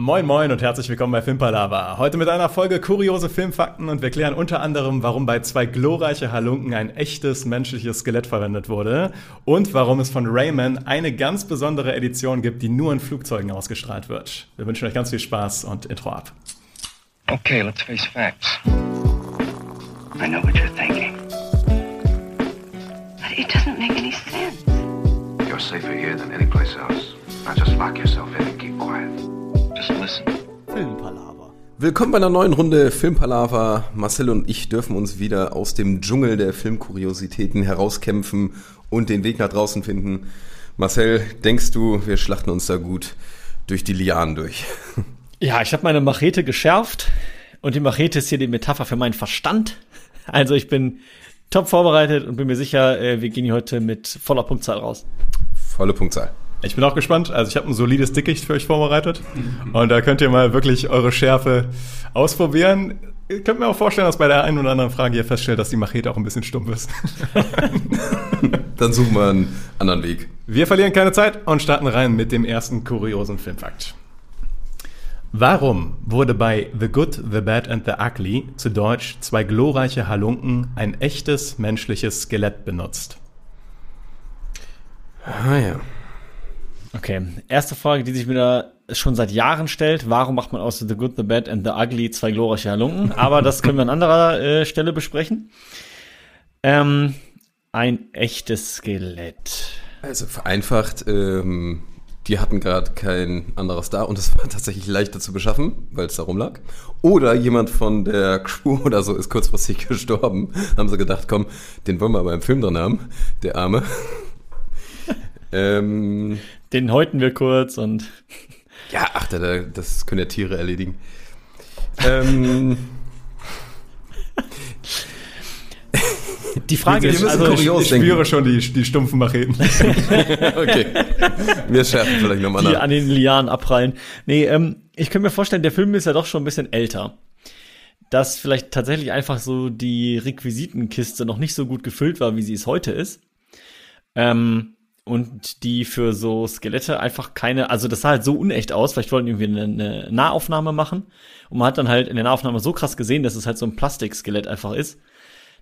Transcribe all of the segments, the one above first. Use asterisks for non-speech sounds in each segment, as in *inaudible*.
Moin Moin und herzlich willkommen bei Filmpalava. Heute mit einer Folge kuriose Filmfakten und wir klären unter anderem, warum bei zwei glorreiche Halunken ein echtes menschliches Skelett verwendet wurde und warum es von Rayman eine ganz besondere Edition gibt, die nur in Flugzeugen ausgestrahlt wird. Wir wünschen euch ganz viel Spaß und Intro ab. Okay, let's face facts. I know what you're thinking. But it doesn't make any sense. You're safer here than any place else. Now just lock yourself in and keep quiet. Just listen. Filmpalaver. Willkommen bei einer neuen Runde Filmpalaver. Marcel und ich dürfen uns wieder aus dem Dschungel der Filmkuriositäten herauskämpfen und den Weg nach draußen finden. Marcel, denkst du, wir schlachten uns da gut durch die Lianen durch? *laughs* Ja, ich habe meine Machete geschärft und die Machete ist hier die Metapher für meinen Verstand. Also ich bin top vorbereitet und bin mir sicher, äh, wir gehen hier heute mit voller Punktzahl raus. Volle Punktzahl. Ich bin auch gespannt. Also ich habe ein solides Dickicht für euch vorbereitet und da könnt ihr mal wirklich eure Schärfe ausprobieren. Ihr könnt mir auch vorstellen, dass bei der einen oder anderen Frage ihr feststellt, dass die Machete auch ein bisschen stumpf ist. *laughs* Dann suchen wir einen anderen Weg. Wir verlieren keine Zeit und starten rein mit dem ersten kuriosen Filmfakt. Warum wurde bei The Good, The Bad and The Ugly, zu Deutsch zwei glorreiche Halunken, ein echtes menschliches Skelett benutzt? Ah ja. Okay, erste Frage, die sich mir schon seit Jahren stellt. Warum macht man aus The Good, The Bad and The Ugly zwei glorreiche Halunken? Aber das können wir an anderer äh, Stelle besprechen. Ähm, ein echtes Skelett. Also vereinfacht, ähm, die hatten gerade kein anderes da und es war tatsächlich leichter zu beschaffen, weil es da rumlag. Oder jemand von der Crew oder so ist kurzfristig *laughs* gestorben. Haben sie gedacht, komm, den wollen wir aber im Film drin haben, der Arme. *laughs* ähm, Den häuten wir kurz und *laughs* ja, ach, da- da- das können ja Tiere erledigen. Ähm, *laughs* die Frage Wir ist, also, kurios ich denken. spüre schon die, die stumpfen Macheten. *laughs* okay. Wir schärfen vielleicht nochmal die nach. an den Lianen abprallen. Nee, ähm, ich kann mir vorstellen, der Film ist ja doch schon ein bisschen älter. Dass vielleicht tatsächlich einfach so die Requisitenkiste noch nicht so gut gefüllt war, wie sie es heute ist. Ähm, und die für so Skelette einfach keine, also das sah halt so unecht aus, vielleicht wollten irgendwie eine, eine Nahaufnahme machen. Und man hat dann halt in der Nahaufnahme so krass gesehen, dass es halt so ein Plastikskelett einfach ist,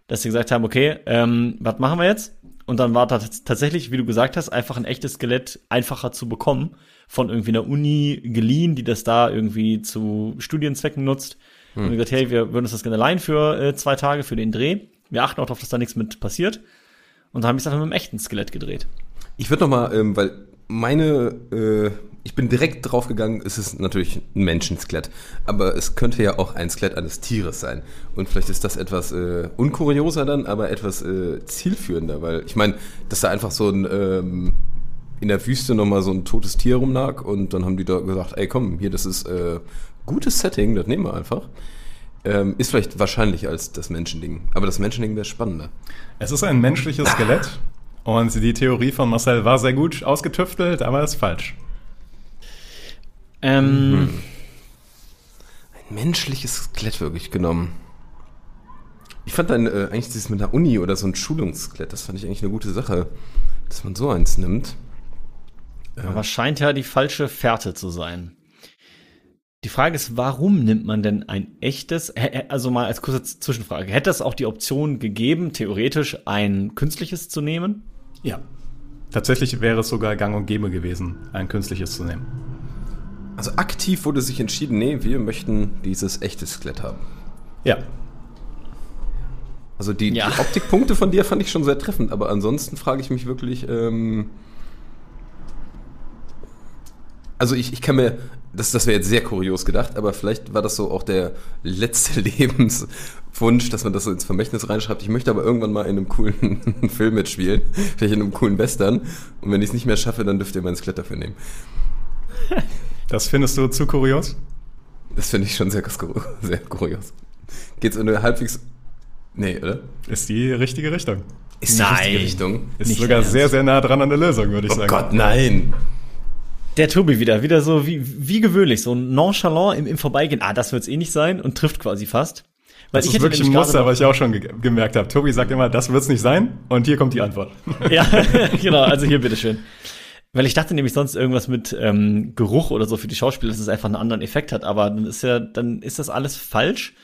dass sie gesagt haben, okay, ähm, was machen wir jetzt? Und dann war das tatsächlich, wie du gesagt hast, einfach ein echtes Skelett einfacher zu bekommen, von irgendwie einer Uni geliehen, die das da irgendwie zu Studienzwecken nutzt. Und gesagt, hey, wir würden uns das gerne leihen für äh, zwei Tage für den Dreh. Wir achten auch darauf, dass da nichts mit passiert. Und dann habe ich es einfach mit einem echten Skelett gedreht. Ich würde nochmal, ähm, weil meine, äh, ich bin direkt draufgegangen, es ist natürlich ein Menschenskelett, aber es könnte ja auch ein Skelett eines Tieres sein. Und vielleicht ist das etwas äh, unkurioser dann, aber etwas äh, zielführender, weil ich meine, dass da einfach so ein ähm, in der Wüste nochmal so ein totes Tier rumlag und dann haben die da gesagt, ey komm, hier, das ist äh, gutes Setting, das nehmen wir einfach. Ähm, ist vielleicht wahrscheinlich als das Menschending, aber das Menschending wäre spannender. Es ist ein menschliches Skelett und die Theorie von Marcel war sehr gut ausgetüftelt, aber ist falsch. Ähm, Ein menschliches Skelett wirklich genommen. Ich fand dann äh, eigentlich dieses mit einer Uni oder so ein Schulungsskelett, das fand ich eigentlich eine gute Sache, dass man so eins nimmt. Aber scheint ja die falsche Fährte zu sein. Die Frage ist, warum nimmt man denn ein echtes, also mal als kurze Zwischenfrage, hätte es auch die Option gegeben, theoretisch ein künstliches zu nehmen? Ja. Tatsächlich wäre es sogar gang und gäbe gewesen, ein künstliches zu nehmen. Also aktiv wurde sich entschieden, nee, wir möchten dieses echte Skelett haben. Ja. Also die, Ja. die Optikpunkte von dir fand ich schon sehr treffend, aber ansonsten frage ich mich wirklich, ähm, also ich, ich kann mir, das, das wäre jetzt sehr kurios gedacht, aber vielleicht war das so auch der letzte *laughs* Lebenswunsch, dass man das so ins Vermächtnis reinschreibt. Ich möchte aber irgendwann mal in einem coolen *laughs* Film mitspielen, vielleicht in einem coolen Western. Und wenn ich es nicht mehr schaffe, dann dürft ihr mein Skelett dafür nehmen. *laughs* Das findest du zu kurios? Das finde ich schon sehr, sehr kurios. Geht's in eine halbwegs, nee, oder? Ist die richtige Richtung. Ist Nein. richtige Richtung? Ist sogar ernst. sehr, sehr nah dran an der Lösung, würde ich Oh sagen. Gott, nein! Der Tobi wieder, wieder so wie, wie gewöhnlich, so nonchalant im, im Vorbeigehen, ah, das wird's eh nicht sein und trifft quasi fast. Weil Das ist wirklich ein Muster, was ich auch schon ge gemerkt habe. Tobi sagt immer, das wird's nicht sein und hier kommt die Antwort. *laughs* Ja, *laughs* genau, also hier bitteschön. Weil ich dachte nämlich sonst irgendwas mit ähm, Geruch oder so für die Schauspieler, dass es einfach einen anderen Effekt hat, aber dann ist ja, dann ist das alles falsch.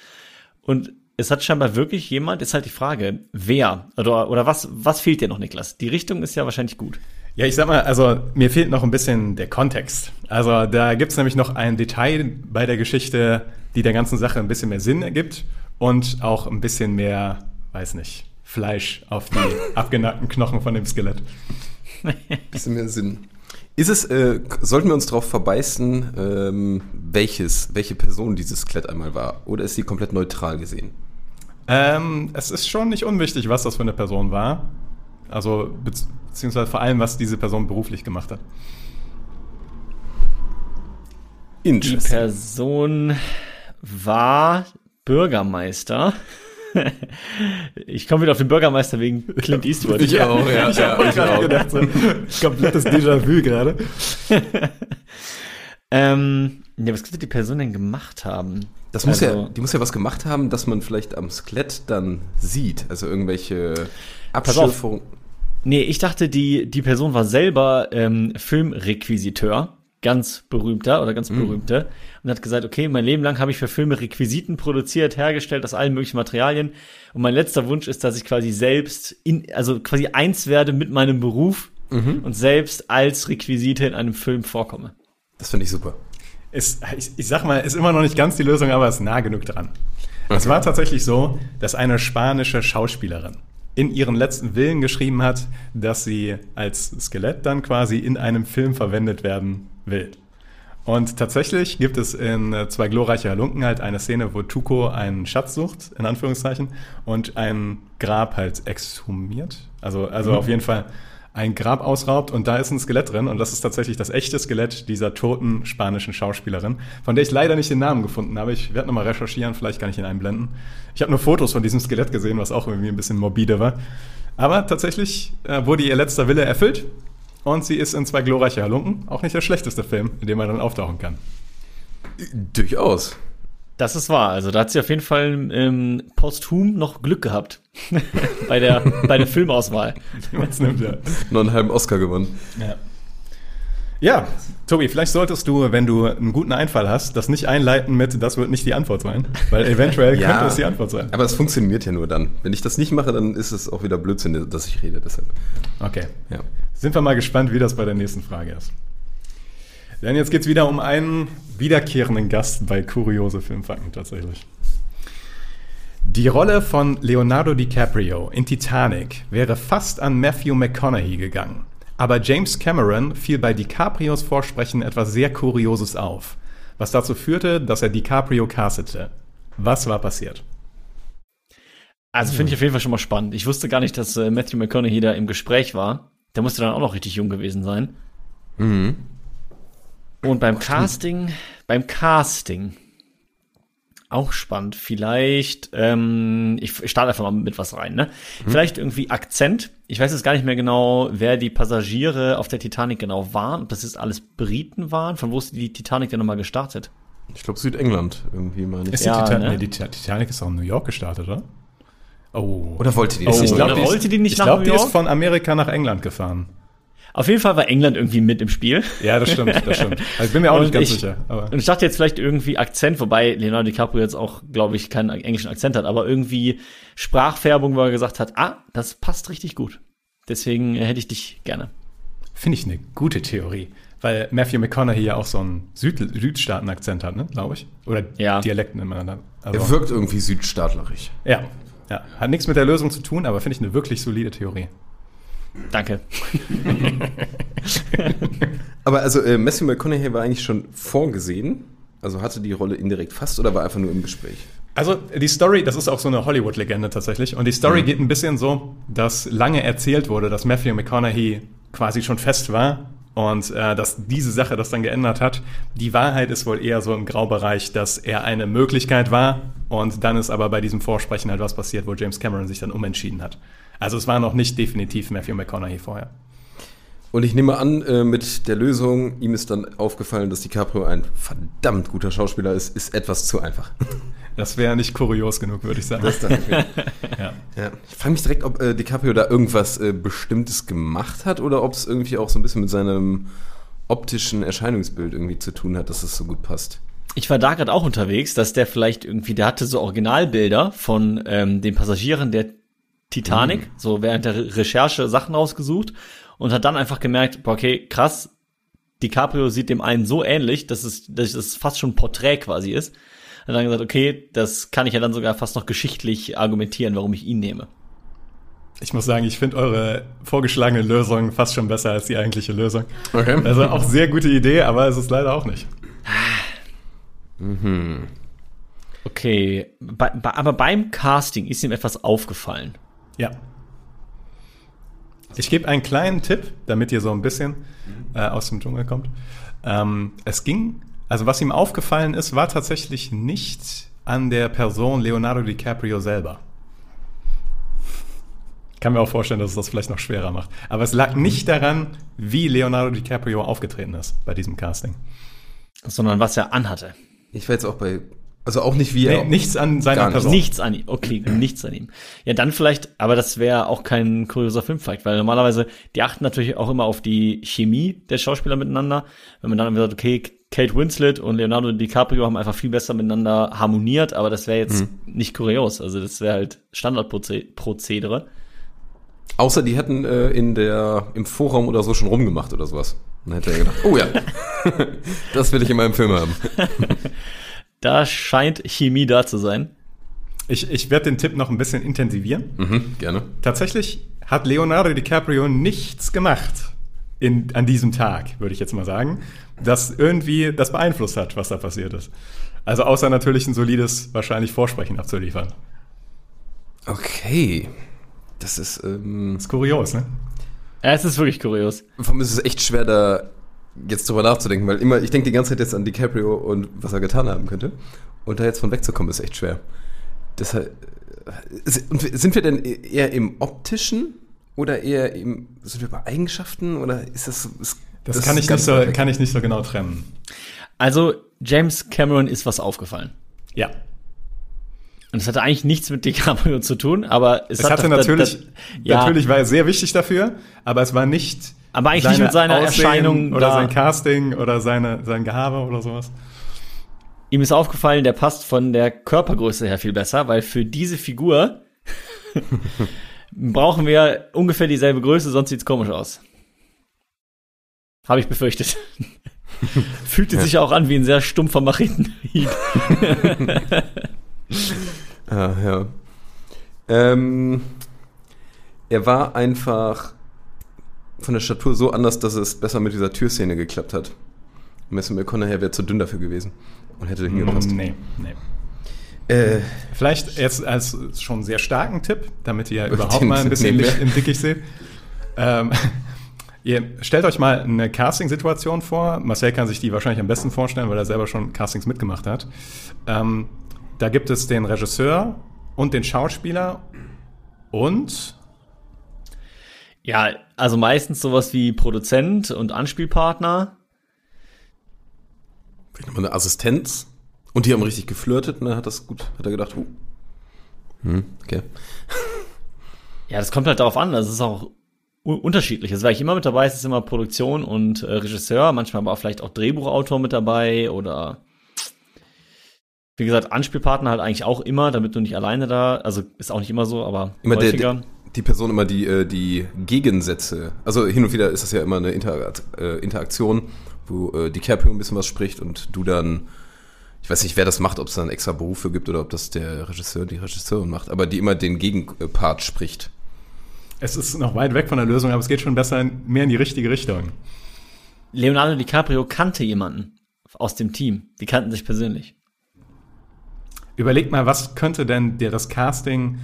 Und es hat scheinbar wirklich jemand, ist halt die Frage, wer oder, oder was, was fehlt dir noch, Niklas? Die Richtung ist ja wahrscheinlich gut. Ja, ich sag mal, also mir fehlt noch ein bisschen der Kontext. Also da gibt's nämlich noch ein Detail bei der Geschichte, die der ganzen Sache ein bisschen mehr Sinn ergibt und auch ein bisschen mehr, weiß nicht, Fleisch auf die *laughs* abgenackten Knochen von dem Skelett. Bisschen mehr Sinn. Ist es, äh, sollten wir uns darauf verbeißen, ähm, welches, welche Person dieses Skelett einmal war? Oder ist sie komplett neutral gesehen? Ähm, es ist schon nicht unwichtig, was das für eine Person war. Also, beziehungsweise vor allem, was diese Person beruflich gemacht hat. Die. Person war Bürgermeister. Ich komme wieder auf den Bürgermeister wegen Clint Eastwood. Ich auch, ja. Ich habe ja, auch gerade gedacht, so, komplettes Déjà-vu gerade. *laughs* ähm, ja, was könnte die Person denn gemacht haben? Das muss Also- ja, die muss ja was gemacht haben, dass man vielleicht am Skelett dann sieht. Also irgendwelche. Abschürfungen. Nee, ich dachte, die, die Person war selber ähm, Filmrequisiteur, ganz berühmter oder ganz berühmte, und hat gesagt, okay, mein Leben lang habe ich für Filme Requisiten produziert, hergestellt aus allen möglichen Materialien. Und mein letzter Wunsch ist, dass ich quasi selbst, in, also quasi eins werde mit meinem Beruf und selbst als Requisite in einem Film vorkomme. Das finde ich super. Ist, ich, ich sag mal, ist immer noch nicht ganz die Lösung, aber ist nah genug dran. Es war tatsächlich so, dass eine spanische Schauspielerin in ihren letzten Willen geschrieben hat, dass sie als Skelett dann quasi in einem Film verwendet werden will. Und tatsächlich gibt es in äh, zwei glorreiche Halunken halt eine Szene, wo Tuco einen Schatz sucht, in Anführungszeichen, und ein Grab halt exhumiert. Also, also auf jeden Fall ein Grab ausraubt und da ist ein Skelett drin und das ist tatsächlich das echte Skelett dieser toten spanischen Schauspielerin, von der ich leider nicht den Namen gefunden habe. Ich werde nochmal recherchieren, vielleicht kann ich ihn einblenden. Ich habe nur Fotos von diesem Skelett gesehen, was auch irgendwie ein bisschen morbide war. Aber tatsächlich äh, wurde ihr letzter Wille erfüllt und sie ist in zwei glorreiche Halunken, auch nicht der schlechteste Film, in dem man dann auftauchen kann. Durchaus. Das ist wahr. Also da hat sie auf jeden Fall ähm, posthum noch Glück gehabt *laughs* bei der bei der Filmauswahl. Was nimmt er? Noch einen halben Oscar gewonnen. Ja. Ja, Tobi, vielleicht solltest du, wenn du einen guten Einfall hast, das nicht einleiten mit, das wird nicht die Antwort sein, weil *laughs* eventuell Ja. könnte es die Antwort sein. Aber es funktioniert ja nur dann. Wenn ich das nicht mache, dann ist es auch wieder Blödsinn, dass ich rede. Deshalb. Okay. Ja. Sind wir mal gespannt, wie das bei der nächsten Frage ist. Denn jetzt geht's wieder um einen wiederkehrenden Gast bei Kuriose Filmfakten tatsächlich. Die Rolle von Leonardo DiCaprio in Titanic wäre fast an Matthew McConaughey gegangen. Aber James Cameron fiel bei DiCaprios Vorsprechen etwas sehr Kurioses auf, was dazu führte, dass er DiCaprio castete. Was war passiert? Also finde ich auf jeden Fall schon mal spannend. Ich wusste gar nicht, dass äh, Matthew McConaughey da im Gespräch war. Der musste dann auch noch richtig jung gewesen sein. Mhm. Und beim Casting, beim Casting, auch spannend. Vielleicht, ähm, ich starte einfach mal mit was rein, ne? Vielleicht irgendwie Akzent. Ich weiß jetzt gar nicht mehr genau, wer die Passagiere auf der Titanic genau waren. Ob das jetzt alles Briten waren. Von wo ist die Titanic denn nochmal gestartet? Ich glaube Südengland irgendwie meine ich. Ist Ja, die, Titan ne? nee, die Titanic ist auch in New York gestartet, oder? Oh. Oder wollte die Oh, ich nicht? glaub, die Oder ist- wollte die nicht ich nach glaub, New die ist York? von Amerika nach England gefahren. Auf jeden Fall war England irgendwie mit im Spiel. Ja, das stimmt, das *laughs* stimmt. Also ich bin mir auch Und nicht ganz ich- sicher. Aber Und ich dachte jetzt vielleicht irgendwie Akzent, wobei Leonardo DiCaprio jetzt auch, glaube ich, keinen englischen Akzent hat, aber irgendwie Sprachfärbung, wo er gesagt hat, ah, das passt richtig gut. Deswegen hätte ich dich gerne. finde ich eine gute Theorie. Weil Matthew McConaughey ja auch so einen Süd Südstaaten-Akzent hat, ne, glaube ich. Oder Ja. Dialekt nennt man dann. Also, Er wirkt irgendwie südstaatlerisch. ja, ja. Hat nichts mit der Lösung zu tun, aber finde ich eine wirklich solide Theorie. Danke. *laughs* Aber also äh, Matthew McConaughey war eigentlich schon vorgesehen. Also hatte die Rolle indirekt fast oder war einfach nur im Gespräch? Also die Story, das ist auch so eine Hollywood-Legende tatsächlich. Und die Story geht ein bisschen so, dass lange erzählt wurde, dass Matthew McConaughey quasi schon fest war und äh, dass diese Sache das dann geändert hat. Die Wahrheit ist wohl eher so im Graubereich, dass er eine Möglichkeit war und dann ist aber bei diesem Vorsprechen halt was passiert, wo James Cameron sich dann umentschieden hat. Also es war noch nicht definitiv Matthew McConaughey vorher. Und ich nehme an, äh, mit der Lösung, ihm ist dann aufgefallen, dass DiCaprio ein verdammt guter Schauspieler ist, ist etwas zu einfach. *laughs* Das wäre nicht kurios genug, würde ich sagen. Das mir. *laughs* Ja. Ja. Ich frage mich direkt, ob äh, DiCaprio da irgendwas äh, Bestimmtes gemacht hat oder ob es irgendwie auch so ein bisschen mit seinem optischen Erscheinungsbild irgendwie zu tun hat, dass es so gut passt. Ich war da gerade auch unterwegs, dass der vielleicht irgendwie, der hatte so Originalbilder von ähm, den Passagieren der Titanic, so während der Re Recherche Sachen rausgesucht und hat dann einfach gemerkt, okay, krass, DiCaprio sieht dem einen so ähnlich, dass es, dass es fast schon ein Porträt quasi ist. Hat dann gesagt, okay, das kann ich ja dann sogar fast noch geschichtlich argumentieren, warum ich ihn nehme. Ich muss sagen, ich finde eure vorgeschlagene Lösung fast schon besser als die eigentliche Lösung. Okay. Also auch sehr gute Idee, aber es ist leider auch nicht. Okay, bei, bei, aber beim Casting ist ihm etwas aufgefallen. Ja. Ich gebe einen kleinen Tipp, damit ihr so ein bisschen äh, aus dem Dschungel kommt. Ähm, es ging, also was ihm aufgefallen ist, war tatsächlich nicht an der Person Leonardo DiCaprio selber. Ich kann mir auch vorstellen, dass es das vielleicht noch schwerer macht. Aber es lag nicht daran, wie Leonardo DiCaprio aufgetreten ist bei diesem Casting. Sondern was er anhatte. Ich war jetzt auch bei, also auch nicht wie Nee, er. nichts an seiner. Person. Nichts an ihm. Okay, nichts an ihm. Ja, dann vielleicht, aber das wäre auch kein kurioser Filmfact, weil normalerweise, die achten natürlich auch immer auf die Chemie der Schauspieler miteinander. Wenn man dann sagt, okay, Kate Winslet und Leonardo DiCaprio haben einfach viel besser miteinander harmoniert, aber das wäre jetzt nicht kurios. Also das wäre halt Standardprozedere. Außer die hätten äh, in der, im Vorraum oder so schon rumgemacht oder sowas. Dann hätte er gedacht, oh ja, *laughs* das will ich in meinem Film haben. *laughs* Da scheint Chemie da zu sein. Ich, ich werde den Tipp noch ein bisschen intensivieren. Mhm, gerne. Tatsächlich hat Leonardo DiCaprio nichts gemacht in, an diesem Tag, würde ich jetzt mal sagen, das irgendwie das beeinflusst hat, was da passiert ist. Also außer natürlich ein solides, wahrscheinlich Vorsprechen abzuliefern. Okay. Das ist, ähm, Ist kurios, ne? Ja, es ist wirklich kurios. vor allem ist es echt schwer, da jetzt drüber nachzudenken, weil immer, ich denke die ganze Zeit jetzt an DiCaprio und was er getan haben könnte. Und da jetzt von wegzukommen, ist echt schwer. Deshalb, äh, sind wir denn eher im optischen oder eher im, sind wir bei Eigenschaften oder ist das, ist, Das, ist kann, ich nicht so, kann ich nicht so genau trennen. Also, James Cameron ist was aufgefallen. Ja. Und es hatte eigentlich nichts mit DiCaprio zu tun, aber es, Es hat hatte doch- natürlich, das- ja, natürlich war er sehr wichtig dafür, aber es war nicht. Aber eigentlich nicht mit seiner Erscheinung oder da. sein Casting oder seine, sein Gehabe oder sowas. ihm ist aufgefallen, der passt von der Körpergröße her viel besser, weil für diese Figur *laughs* brauchen wir ungefähr dieselbe Größe, sonst sieht's komisch aus. Habe ich befürchtet. *laughs* Fühlte sich auch an wie ein sehr stumpfer Machetenhieb. *laughs* Ah, ja. Ähm, er war einfach von der Statur so anders, dass es besser mit dieser Türszene geklappt hat. Matthew McConaughey wäre zu dünn dafür gewesen und hätte hingepasst. Nee, nee. Äh, Vielleicht jetzt als schon sehr starken Tipp, damit ihr *laughs* überhaupt mal ein bisschen. Licht im Dickicht seht. Ähm, *laughs* ihr stellt euch mal eine Casting-Situation vor. Marcel kann sich die wahrscheinlich am besten vorstellen, weil er selber schon Castings mitgemacht hat. Ähm, da gibt es den Regisseur und den Schauspieler und Ja, also meistens sowas wie Produzent und Anspielpartner. vielleicht nochmal eine Assistenz. Und die haben richtig geflirtet und dann hat das gut, hat er gedacht, oh. Hm, okay. *laughs* Ja, das kommt halt darauf an. Das ist auch unterschiedlich. Also, weil ich immer mit dabei ist, ist immer Produktion und äh, Regisseur, manchmal aber auch vielleicht auch Drehbuchautor mit dabei oder wie gesagt, Anspielpartner halt eigentlich auch immer, damit du nicht alleine da, also ist auch nicht immer so, aber Immer der, häufiger. der, die Person immer die, äh, die Gegensätze. Also hin und wieder ist das ja immer eine äh, Interaktion, wo äh, DiCaprio ein bisschen was spricht und du dann, ich weiß nicht, wer das macht, ob es da einen extra Beruf für gibt oder ob das der Regisseur, die Regisseurin macht, aber die immer den Gegenpart spricht. es ist noch weit weg von der Lösung, aber es geht schon besser in, mehr in die richtige Richtung. Leonardo DiCaprio kannte jemanden aus dem Team. Die kannten sich persönlich. Überlegt mal, was könnte denn der das Casting.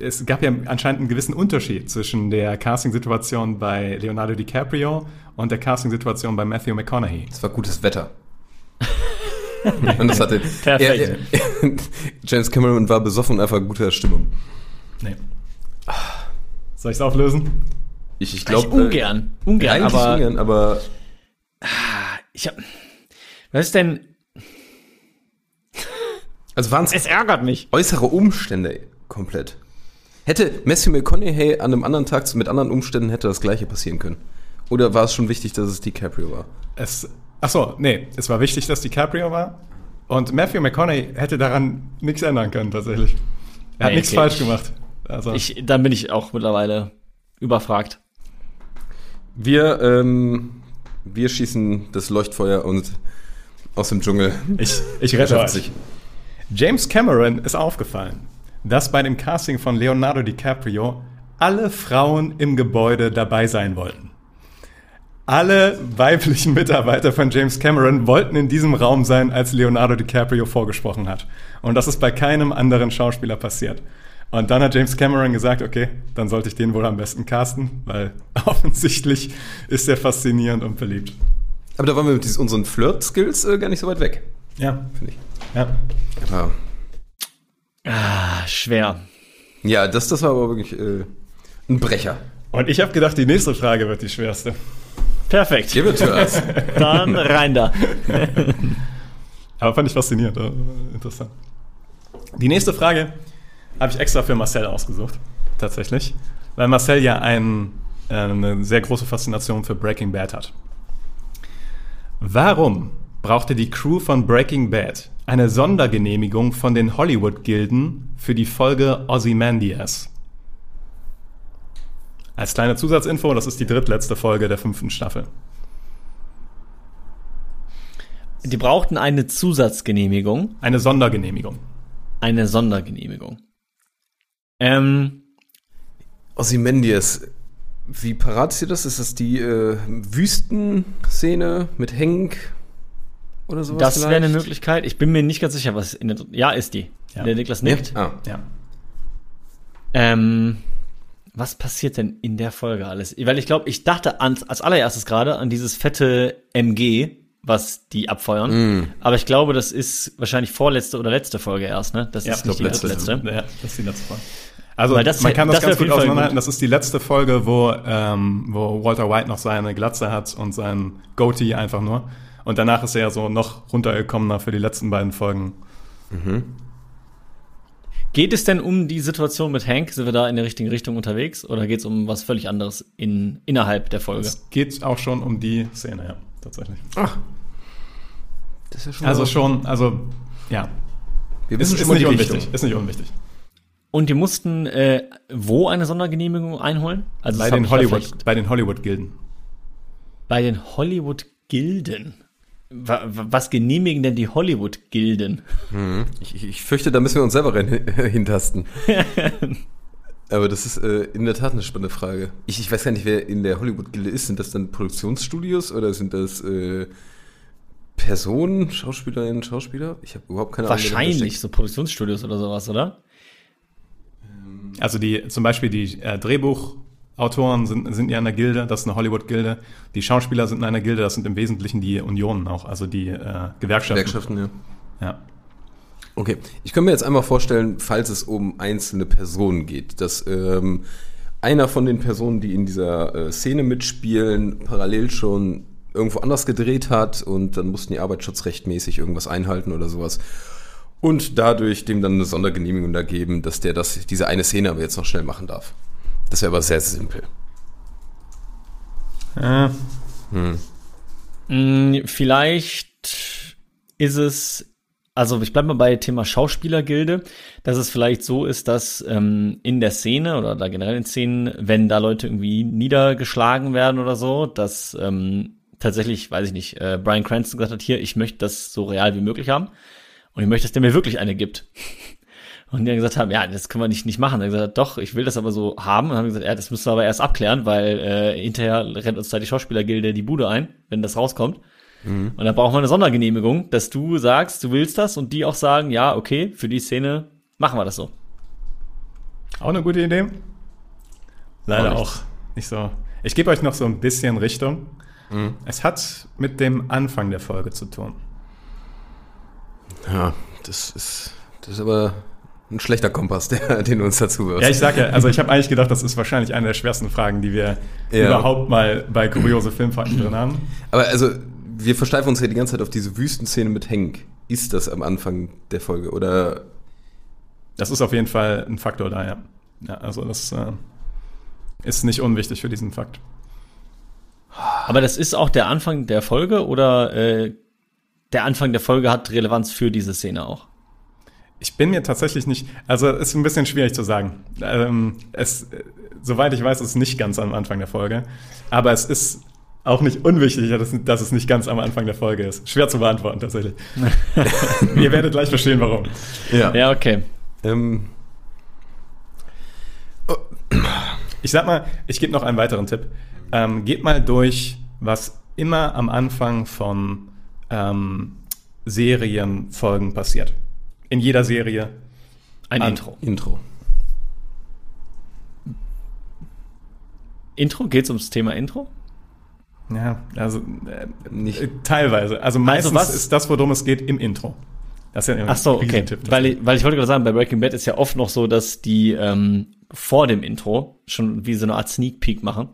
Es gab ja anscheinend einen gewissen Unterschied zwischen der Casting-Situation bei Leonardo DiCaprio und der Casting-Situation bei Matthew McConaughey. Es war gutes Wetter. *laughs* und das hatte. Perfekt. Er, er, *laughs* James Cameron war besoffen und einfach guter Stimmung. Nee. Soll ich es auflösen? Ich, ich glaube. ungern, ungern, eigentlich aber ungern, aber ich hab, was ist denn, also waren es es ärgert mich. äußere Umstände komplett. Hätte Matthew McConaughey an einem anderen Tag mit anderen Umständen hätte das gleiche passieren können? Oder war es schon wichtig, dass es DiCaprio war? Es, ach so, nee, es war wichtig, dass DiCaprio war. Und Matthew McConaughey hätte daran nichts ändern können, tatsächlich. Er hat Nee, nichts okay. falsch gemacht. Also, Ich, dann bin ich auch mittlerweile überfragt. Wir, ähm, wir schießen das Leuchtfeuer und aus dem Dschungel. ich, ich rette euch. sich. James Cameron ist aufgefallen, dass bei dem Casting von Leonardo DiCaprio alle Frauen im Gebäude dabei sein wollten. Alle weiblichen Mitarbeiter von James Cameron wollten in diesem Raum sein, als Leonardo DiCaprio vorgesprochen hat. Und das ist bei keinem anderen Schauspieler passiert. Und dann hat James Cameron gesagt, okay, dann sollte ich den wohl am besten casten, weil *laughs* offensichtlich ist er faszinierend und beliebt. Aber da waren wir mit unseren Flirt-Skills äh, gar nicht so weit weg, Ja, finde ich. ja. Aber, Ah, schwer. ja, das, das war aber wirklich äh, ein Brecher. Und ich habe gedacht, die nächste Frage wird die schwerste. Perfekt. Give it to us. Dann rein da. *laughs* Aber fand ich faszinierend, äh, interessant. Die nächste Frage habe ich extra für Marcel ausgesucht, tatsächlich, weil Marcel ja ein, äh, eine sehr große Faszination für Breaking Bad hat. Warum brauchte die Crew von Breaking Bad eine Sondergenehmigung von den Hollywood-Gilden für die Folge Ozymandias? Als kleine Zusatzinfo, das ist die drittletzte Folge der fünften Staffel. Die brauchten eine Zusatzgenehmigung, Eine Sondergenehmigung. eine Sondergenehmigung. Ähm, Ozymandias, wie parat ist dir das? Ist das die äh, Wüstenszene mit Hank oder sowas? das wäre eine? Möglichkeit. Ich bin mir nicht ganz sicher, was in der, ja, ist die. Ja. Der Niklas Ja? nickt. Ah. Ja. Ähm, was passiert denn in der Folge alles? Weil ich glaube, ich dachte ans, als allererstes gerade an dieses fette MG, was die abfeuern. Mm. Aber ich glaube, das ist wahrscheinlich vorletzte oder letzte Folge erst, ne? Das Ja, ist ich nicht die letzte. drittletzte. Ja, das ist die letzte Folge. Also das- man kann das, das ganz gut auseinanderhalten. Das ist die letzte Folge, wo, ähm, wo Walter White noch seine Glatze hat und sein Goatee einfach nur. Und danach ist er ja so noch runtergekommener für die letzten beiden Folgen. Geht es denn um die Situation mit Hank? Sind wir da in der richtigen Richtung unterwegs? Oder geht es um was völlig anderes in, innerhalb der Folge? Es geht auch schon um die Szene, ja, tatsächlich. Ach. Das ist ja schon Also schon, also ja, wir ist, wissen ist schon mal nicht unwichtig. Richtung. Ist nicht unwichtig. Und die mussten äh, wo eine Sondergenehmigung einholen? Also Bei den Hollywood, bei den Hollywood-Gilden. Bei den Hollywood-Gilden. Wa- wa- Was genehmigen denn die Hollywood-Gilden? Ich, ich- ich fürchte, da müssen wir uns selber rein, *laughs* hintasten. *laughs* Aber das ist äh, in der Tat eine spannende Frage. Ich, ich weiß gar nicht, wer in der Hollywood-Gilde ist. Sind das dann Produktionsstudios oder sind das äh, Personen, Schauspielerinnen, Schauspieler? Ich habe überhaupt keine Ahnung. Wahrscheinlich so Produktionsstudios oder sowas, oder? Also die, zum Beispiel die äh, Drehbuchautoren sind, sind ja in der Gilde, das ist eine Hollywood-Gilde. Die Schauspieler sind in einer Gilde, das sind im Wesentlichen die Unionen auch, also die äh, Gewerkschaften. Gewerkschaften, ja. Ja. Okay, ich kann mir jetzt einmal vorstellen, falls es um einzelne Personen geht, dass ähm, einer von den Personen, die in dieser äh, Szene mitspielen, parallel schon irgendwo anders gedreht hat und dann mussten die arbeitsschutzrechtmäßig irgendwas einhalten oder sowas. Und dadurch dem dann eine Sondergenehmigung da geben, dass der das, diese eine Szene aber jetzt noch schnell machen darf. Das wäre aber sehr simpel. Äh, Mm, Vielleicht ist es, also ich bleibe mal bei Thema Schauspielergilde, dass es vielleicht so ist, dass ähm, in der Szene oder da generell in Szenen, wenn da Leute irgendwie niedergeschlagen werden oder so, dass ähm, tatsächlich, weiß ich nicht, äh, Brian Cranston gesagt hat, hier, ich möchte das so real wie möglich haben und ich möchte, dass der mir wirklich eine gibt. Und die dann gesagt haben, ja, das können wir nicht, nicht machen. Er hat gesagt, doch, ich will das aber so haben. Und dann haben gesagt, ja, das müssen wir aber erst abklären, weil äh, hinterher rennt uns da die Schauspielergilde die Bude ein, wenn das rauskommt. Und dann brauchen wir eine Sondergenehmigung, dass du sagst, du willst das und die auch sagen, ja, okay, für die Szene machen wir das so. auch eine gute Idee. Leider Auch auch nicht, so. Ich gebe euch noch so ein bisschen Richtung. Es hat mit dem Anfang der Folge zu tun. Ja, das ist, das ist aber ein schlechter Kompass, der, *laughs* den du uns dazu wirst. Ja, ich sage ja, also ich habe eigentlich gedacht, das ist wahrscheinlich eine der schwersten Fragen, die wir Ja. überhaupt mal bei kuriose Filmfakten drin haben. Aber also, wir versteifen uns ja die ganze Zeit auf diese Wüstenszene mit Hank. Ist das am Anfang der Folge oder Das ist auf jeden Fall ein Faktor da, ja. Ja, also das äh, ist nicht unwichtig für diesen Fakt. Aber das ist auch der Anfang der Folge oder äh, der Anfang der Folge hat Relevanz für diese Szene auch? Ich bin mir tatsächlich nicht, also ist ein bisschen schwierig zu sagen. Ähm, es, soweit ich weiß, ist es nicht ganz am Anfang der Folge, aber es ist auch nicht unwichtig, dass, dass es nicht ganz am Anfang der Folge ist. Schwer zu beantworten tatsächlich. *laughs* Ihr werdet gleich verstehen, warum. Ja. Ja, okay. Ähm, Ich sag mal, ich gebe noch einen weiteren Tipp. Ähm, geht mal durch, was immer am Anfang von ähm, Serienfolgen passiert. In jeder Serie. Ein An- Intro. Intro. Intro? Geht's ums Thema Intro? Ja, also äh, Nicht. teilweise. Also meistens was- ist das, worum es geht, im Intro. Das ist ja immer Ach so, ein okay. Riesentipp. Weil ich, weil ich wollte gerade sagen, bei Breaking Bad ist ja oft noch so, dass die ähm, vor dem Intro schon wie so eine Art Sneak Peek machen,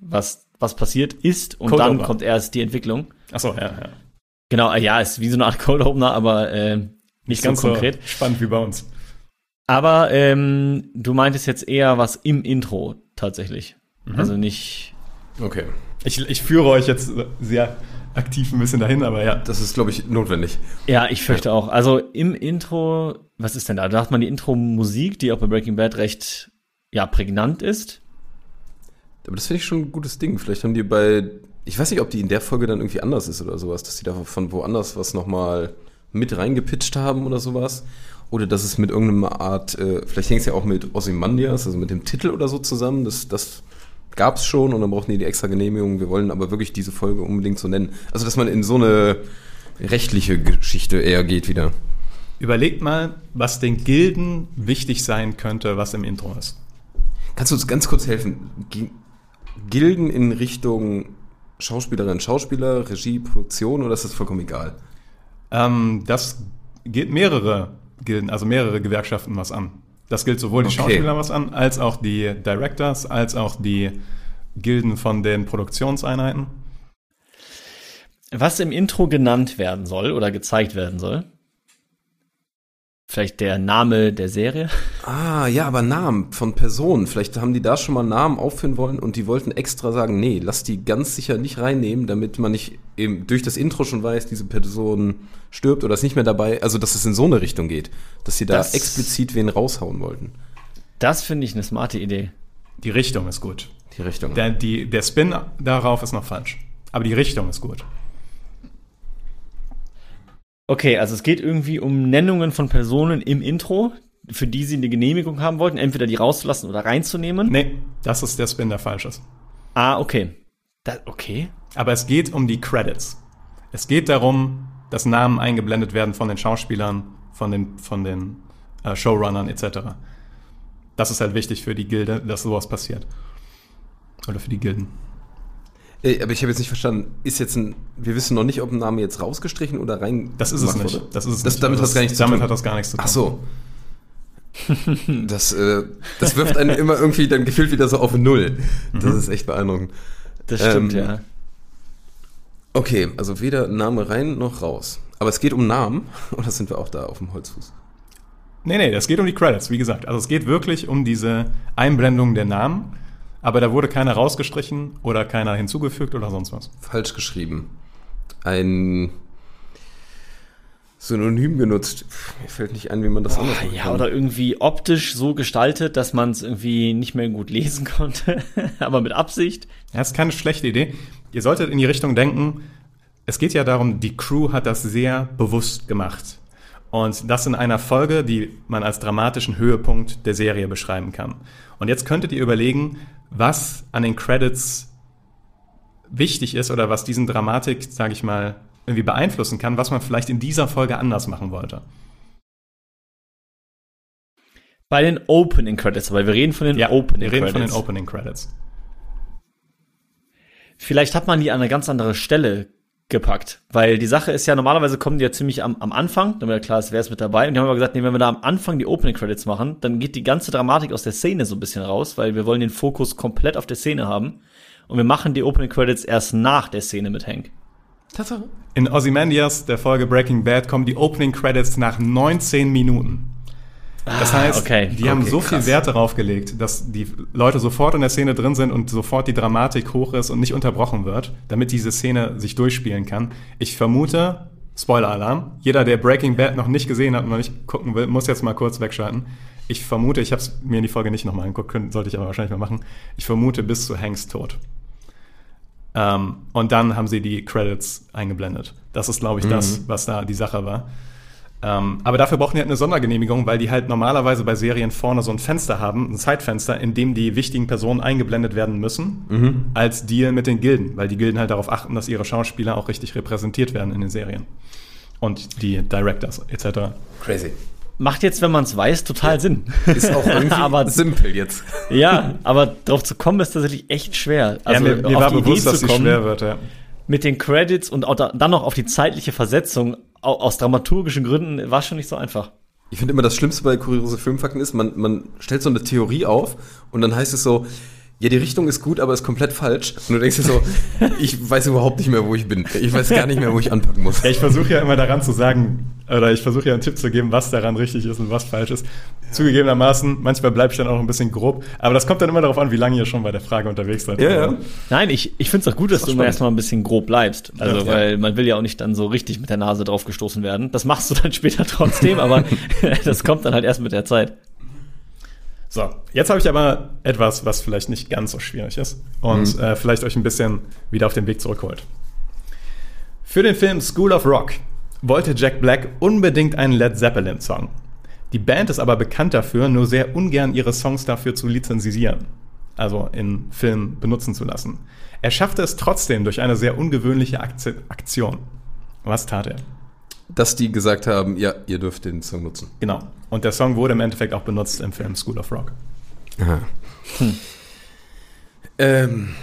was was passiert ist und Code dann Opener. kommt erst die Entwicklung. Ach so, ja, ja. Genau, äh, ja, ist wie so eine Art Cold Opener, aber äh, nicht ganz so konkret. spannend wie bei uns. Aber ähm, du meintest jetzt eher was im Intro tatsächlich. Also nicht. Okay. Ich, ich führe euch jetzt sehr aktiv ein bisschen dahin, aber ja. Das ist, glaube ich, notwendig. Ja, ich fürchte auch. Also im Intro, was ist denn da? Da hat man die Intro-Musik, die auch bei Breaking Bad recht ja prägnant ist. Aber das finde ich schon ein gutes Ding. Vielleicht haben die bei, ich weiß nicht, ob die in der Folge dann irgendwie anders ist oder sowas, dass die da von woanders was nochmal mit reingepitcht haben oder sowas. Oder dass es mit irgendeiner Art, äh, vielleicht hängt es ja auch mit Ozymandias, also mit dem Titel oder so zusammen. Das, das gab es schon und dann brauchten die die extra Genehmigung. Wir wollen aber wirklich diese Folge unbedingt so nennen. Also, dass man in so eine rechtliche Geschichte eher geht wieder. Überlegt mal, was den Gilden wichtig sein könnte, was im Intro ist. Kannst du uns ganz kurz helfen? G Gilden in Richtung Schauspielerinnen, Schauspieler, Regie, Produktion oder ist das vollkommen egal? Ähm, das geht mehrere Gilden, also mehrere Gewerkschaften was an. Das gilt sowohl die Okay. Schauspieler was an, als auch die Directors, als auch die Gilden von den Produktionseinheiten. Was im Intro genannt werden soll oder gezeigt werden soll. Vielleicht der Name der Serie. Ah, ja, aber Namen von Personen. Vielleicht haben die da schon mal Namen aufführen wollen und die wollten extra sagen, nee, lass die ganz sicher nicht reinnehmen, damit man nicht eben durch das Intro schon weiß, diese Person stirbt oder ist nicht mehr dabei. Also, dass es in so eine Richtung geht. Dass sie da Das- explizit wen raushauen wollten. Das finde ich eine smarte Idee. Die Richtung ist gut. Die Richtung. Der, die, der Spin darauf ist noch falsch. Aber die Richtung ist gut. Okay, also es geht irgendwie um Nennungen von Personen im Intro, für die sie eine Genehmigung haben wollten, entweder die rauszulassen oder reinzunehmen. Nee, das ist der Spin, der falsch ist. Ah, okay. Da, okay. Aber es geht um die Credits. Es geht darum, dass Namen eingeblendet werden von den Schauspielern, von den, von den äh, Showrunnern etc. Das ist halt wichtig für die Gilde, dass sowas passiert. Oder für die Gilden. Äh, aber ich habe jetzt nicht verstanden, ist jetzt ein, wir wissen noch nicht, ob ein Name jetzt rausgestrichen oder rein. Das ist es nicht. wurde? Das ist es das, nicht. Damit Also hat es gar nichts zu damit tun. hat das gar nichts zu tun. Ach so. *laughs* Das, äh, das wirft einen immer irgendwie dann gefühlt wieder so auf Null. Das ist echt beeindruckend. Das stimmt, Ähm, ja. Okay, also weder Name rein noch raus. Aber es geht um Namen, *laughs* oder sind wir auch da auf dem Holzfuß? Nee, nee, das geht um die Credits, wie gesagt. Also es geht wirklich um diese Einblendung der Namen, aber da wurde keiner rausgestrichen oder keiner hinzugefügt oder sonst was. Falsch geschrieben. Ein Synonym genutzt. Mir fällt nicht ein, wie man das anders machen Ja, kann. oder irgendwie optisch so gestaltet, dass man es irgendwie nicht mehr gut lesen *laughs* konnte, aber mit Absicht. Ja, ist keine schlechte Idee. Ihr solltet in die Richtung denken, es geht ja darum, die Crew hat das sehr bewusst gemacht. Und das in einer Folge, die man als dramatischen Höhepunkt der Serie beschreiben kann. Und jetzt könntet ihr überlegen, was an den Credits wichtig ist oder was diesen Dramatik, sage ich mal, irgendwie beeinflussen kann, was man vielleicht in dieser Folge anders machen wollte. Bei den Opening Credits, aber wir reden von den Opening wir reden Credits. von den Opening Credits. Vielleicht hat man die an eine ganz andere Stelle gepackt, weil die Sache ist ja, normalerweise kommen die ja ziemlich am, am Anfang, damit klar ist, wer ist mit dabei. Und die haben aber gesagt, nee, wenn wir da am Anfang die Opening Credits machen, dann geht die ganze Dramatik aus der Szene so ein bisschen raus, weil wir wollen den Fokus komplett auf der Szene haben. Und wir machen die Opening Credits erst nach der Szene mit Hank. Tatsache. In Ozymandias, der Folge Breaking Bad, kommen die Opening Credits nach 19 Minuten. Das heißt, okay. die haben Okay, so viel krass. Wert darauf gelegt, dass die Leute sofort in der Szene drin sind und sofort die Dramatik hoch ist und nicht unterbrochen wird, damit diese Szene sich durchspielen kann. Ich vermute, Spoiler-Alarm, jeder, der Breaking Bad noch nicht gesehen hat und noch nicht gucken will, muss jetzt mal kurz wegschalten. Ich vermute, ich habe es mir in die Folge nicht nochmal angeguckt, können- sollte ich aber wahrscheinlich mal machen. Ich vermute bis zu Hanks Tod. Ähm, und dann haben sie die Credits eingeblendet. Das ist, glaube ich, das, was da die Sache war. Ähm, aber dafür brauchen die halt eine Sondergenehmigung, weil die halt normalerweise bei Serien vorne so ein Fenster haben, ein Zeitfenster, in dem die wichtigen Personen eingeblendet werden müssen, als Deal mit den Gilden, weil die Gilden halt darauf achten, dass ihre Schauspieler auch richtig repräsentiert werden in den Serien. Und die Directors etc. Crazy. Macht jetzt, wenn man es weiß, total Sinn. Ist auch *laughs* irgendwie Aber- simpel jetzt. Ja, aber drauf zu kommen ist tatsächlich echt schwer. Also ja, mir, mir auf war die bewusst, Idee dass kommen, schwer wird, ja. mit den Credits und auch da, dann noch auf die zeitliche Versetzung aus dramaturgischen Gründen war schon nicht so einfach. Ich finde immer das Schlimmste bei kuriose Filmfakten ist, man, man stellt so eine Theorie auf und dann heißt es so, ja, die Richtung ist gut, aber ist komplett falsch. Und du denkst dir so, ich weiß überhaupt nicht mehr, wo ich bin. Ich weiß gar nicht mehr, wo ich anpacken muss. Ja, ich versuche ja immer daran zu sagen, oder ich versuche ja einen Tipp zu geben, was daran richtig ist und was falsch ist. Zugegebenermaßen, manchmal bleibe ich dann auch ein bisschen grob, aber das kommt dann immer darauf an, wie lange ihr schon bei der Frage unterwegs seid. Ja, ja. Nein, ich, ich finde es auch gut, dass doch du immer erstmal ein bisschen grob bleibst. Also, Ja. weil man will ja auch nicht dann so richtig mit der Nase drauf gestoßen werden. Das machst du dann *laughs* später trotzdem, aber *laughs* das kommt dann halt erst mit der Zeit. So, jetzt habe ich aber etwas, was vielleicht nicht ganz so schwierig ist und äh, vielleicht euch ein bisschen wieder auf den Weg zurückholt. Für den Film School of Rock wollte Jack Black unbedingt einen Led Zeppelin-Song. Die Band ist aber bekannt dafür, nur sehr ungern ihre Songs dafür zu lizenzieren, also in Filmen benutzen zu lassen. Er schaffte es trotzdem durch eine sehr ungewöhnliche Aktion. Was tat er? Dass die gesagt haben, ja, ihr dürft den Song nutzen. Genau. Und der Song wurde im Endeffekt auch benutzt im Film School of Rock. Aha. Ähm,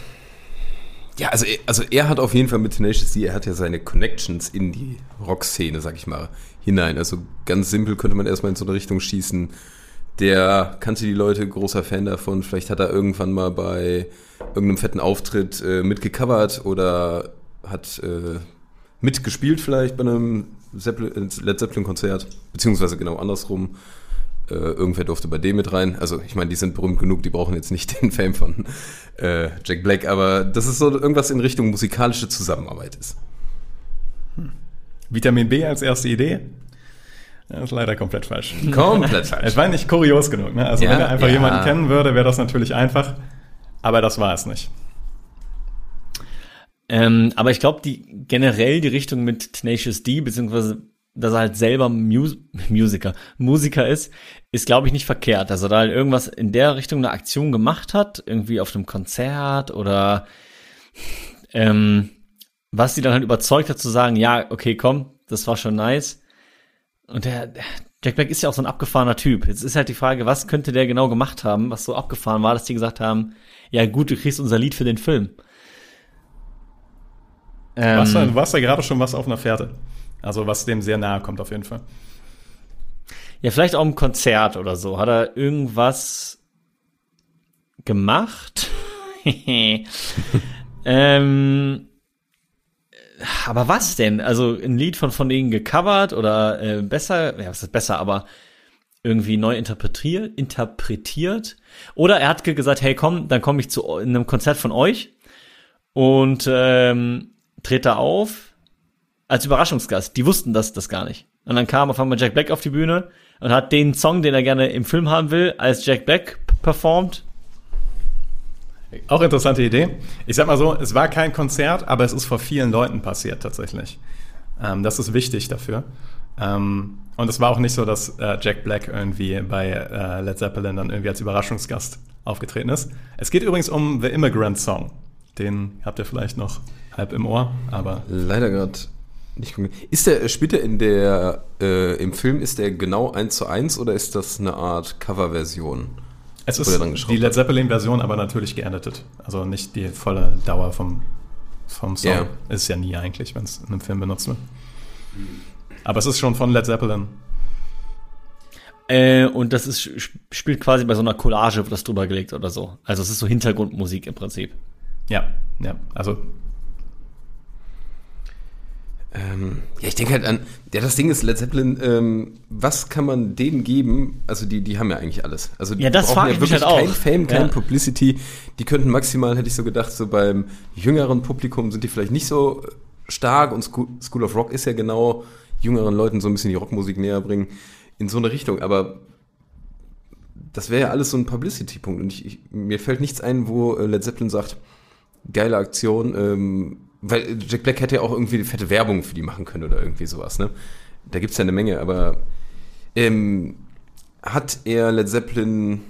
ja, also er, also er hat auf jeden Fall mit Tenacious D, er hat ja seine Connections in die Rockszene, sag ich mal, hinein. Also ganz simpel könnte man erstmal in so eine Richtung schießen. Der kannte die Leute, großer Fan davon. Vielleicht hat er irgendwann mal bei irgendeinem fetten Auftritt äh, mitgecovert oder hat äh, mitgespielt vielleicht bei einem Zeppelin, Led Zeppelin-Konzert. Beziehungsweise genau andersrum. Äh, irgendwer durfte bei dem mit rein. Also ich meine, die sind berühmt genug, die brauchen jetzt nicht *laughs* den Fame von äh, Jack Black, aber das ist so irgendwas in Richtung musikalische Zusammenarbeit ist. Vitamin B als erste Idee? Das ist leider komplett falsch. Komplett *laughs* Es falsch. war nicht kurios genug. Ne? Also Ja, wenn er einfach ja. jemanden kennen würde, wäre das natürlich einfach. Aber das war es nicht. Ähm, aber ich glaube, die generell die Richtung mit Tenacious D, beziehungsweise dass er halt selber Mus *laughs* Musiker, Musiker ist, ist, glaube ich, nicht verkehrt. Also da halt irgendwas in der Richtung eine Aktion gemacht hat, irgendwie auf einem Konzert oder ähm, was sie dann halt überzeugt hat zu sagen, ja, okay, komm, das war schon nice. Und der, der Jack Black ist ja auch so ein abgefahrener Typ. Jetzt ist halt die Frage, was könnte der genau gemacht haben, was so abgefahren war, dass die gesagt haben, ja gut, du kriegst unser Lied für den Film. Ähm, Was, du warst ja gerade schon was auf einer Fährte. Also was dem sehr nahe kommt auf jeden Fall. Ja, vielleicht auch im Konzert oder so. Hat er irgendwas gemacht? *laughs* ähm, aber was denn? Also ein Lied von, von denen gecovert oder äh, besser, ja, was ist besser, aber irgendwie neu interpretiert, interpretiert? Oder er hat gesagt, hey komm, dann komme ich zu in einem Konzert von euch und ähm, trete da auf als Überraschungsgast. Die wussten das, das gar nicht. Und dann kam auf einmal Jack Black auf die Bühne und hat den Song, den er gerne im Film haben will, als Jack Black performt. Auch interessante Idee. Ich sag mal so, es war kein Konzert, aber es ist vor vielen Leuten passiert tatsächlich. Ähm, das ist wichtig dafür. Ähm, und es war auch nicht so, dass äh, Jack Black irgendwie bei äh, Led Zeppelin dann irgendwie als Überraschungsgast aufgetreten ist. Es geht übrigens um The Immigrant Song. Den habt ihr vielleicht noch halb im Ohr, aber Leider gerade nicht. Ist der, spielt er in der, äh, im Film, ist der genau eins zu eins oder ist das eine Art Coverversion? es ist die Led Zeppelin-Version, aber natürlich geeditet. Also nicht die volle Dauer vom, vom Song. Ja. Ist ja nie eigentlich, wenn es in einem Film benutzt wird. Aber es ist schon von Led Zeppelin. Äh, und das ist, sp- spielt quasi bei so einer Collage, wird das drüber gelegt oder so. Also es ist so Hintergrundmusik im Prinzip. Ja, ja. Also Ähm, ja, ich denke halt an, ja, das Ding ist Led Zeppelin, ähm, was kann man denen geben? Also die, die haben ja eigentlich alles. Also die Ja, das brauchen frag ich mich halt auch. kein Fame, kein Ja. Publicity. Die könnten maximal, hätte ich so gedacht, so beim jüngeren Publikum sind die vielleicht nicht so stark und School, School of Rock ist ja genau jüngeren Leuten so ein bisschen die Rockmusik näher bringen in so eine Richtung. Aber das wäre ja alles so ein Publicity-Punkt. Und ich, ich, mir fällt nichts ein, wo äh, Led Zeppelin sagt, geile Aktion, ähm, weil Jack Black hätte ja auch irgendwie fette Werbung für die machen können oder irgendwie sowas, ne? Da gibt's ja eine Menge, aber ähm, hat er Led Zeppelin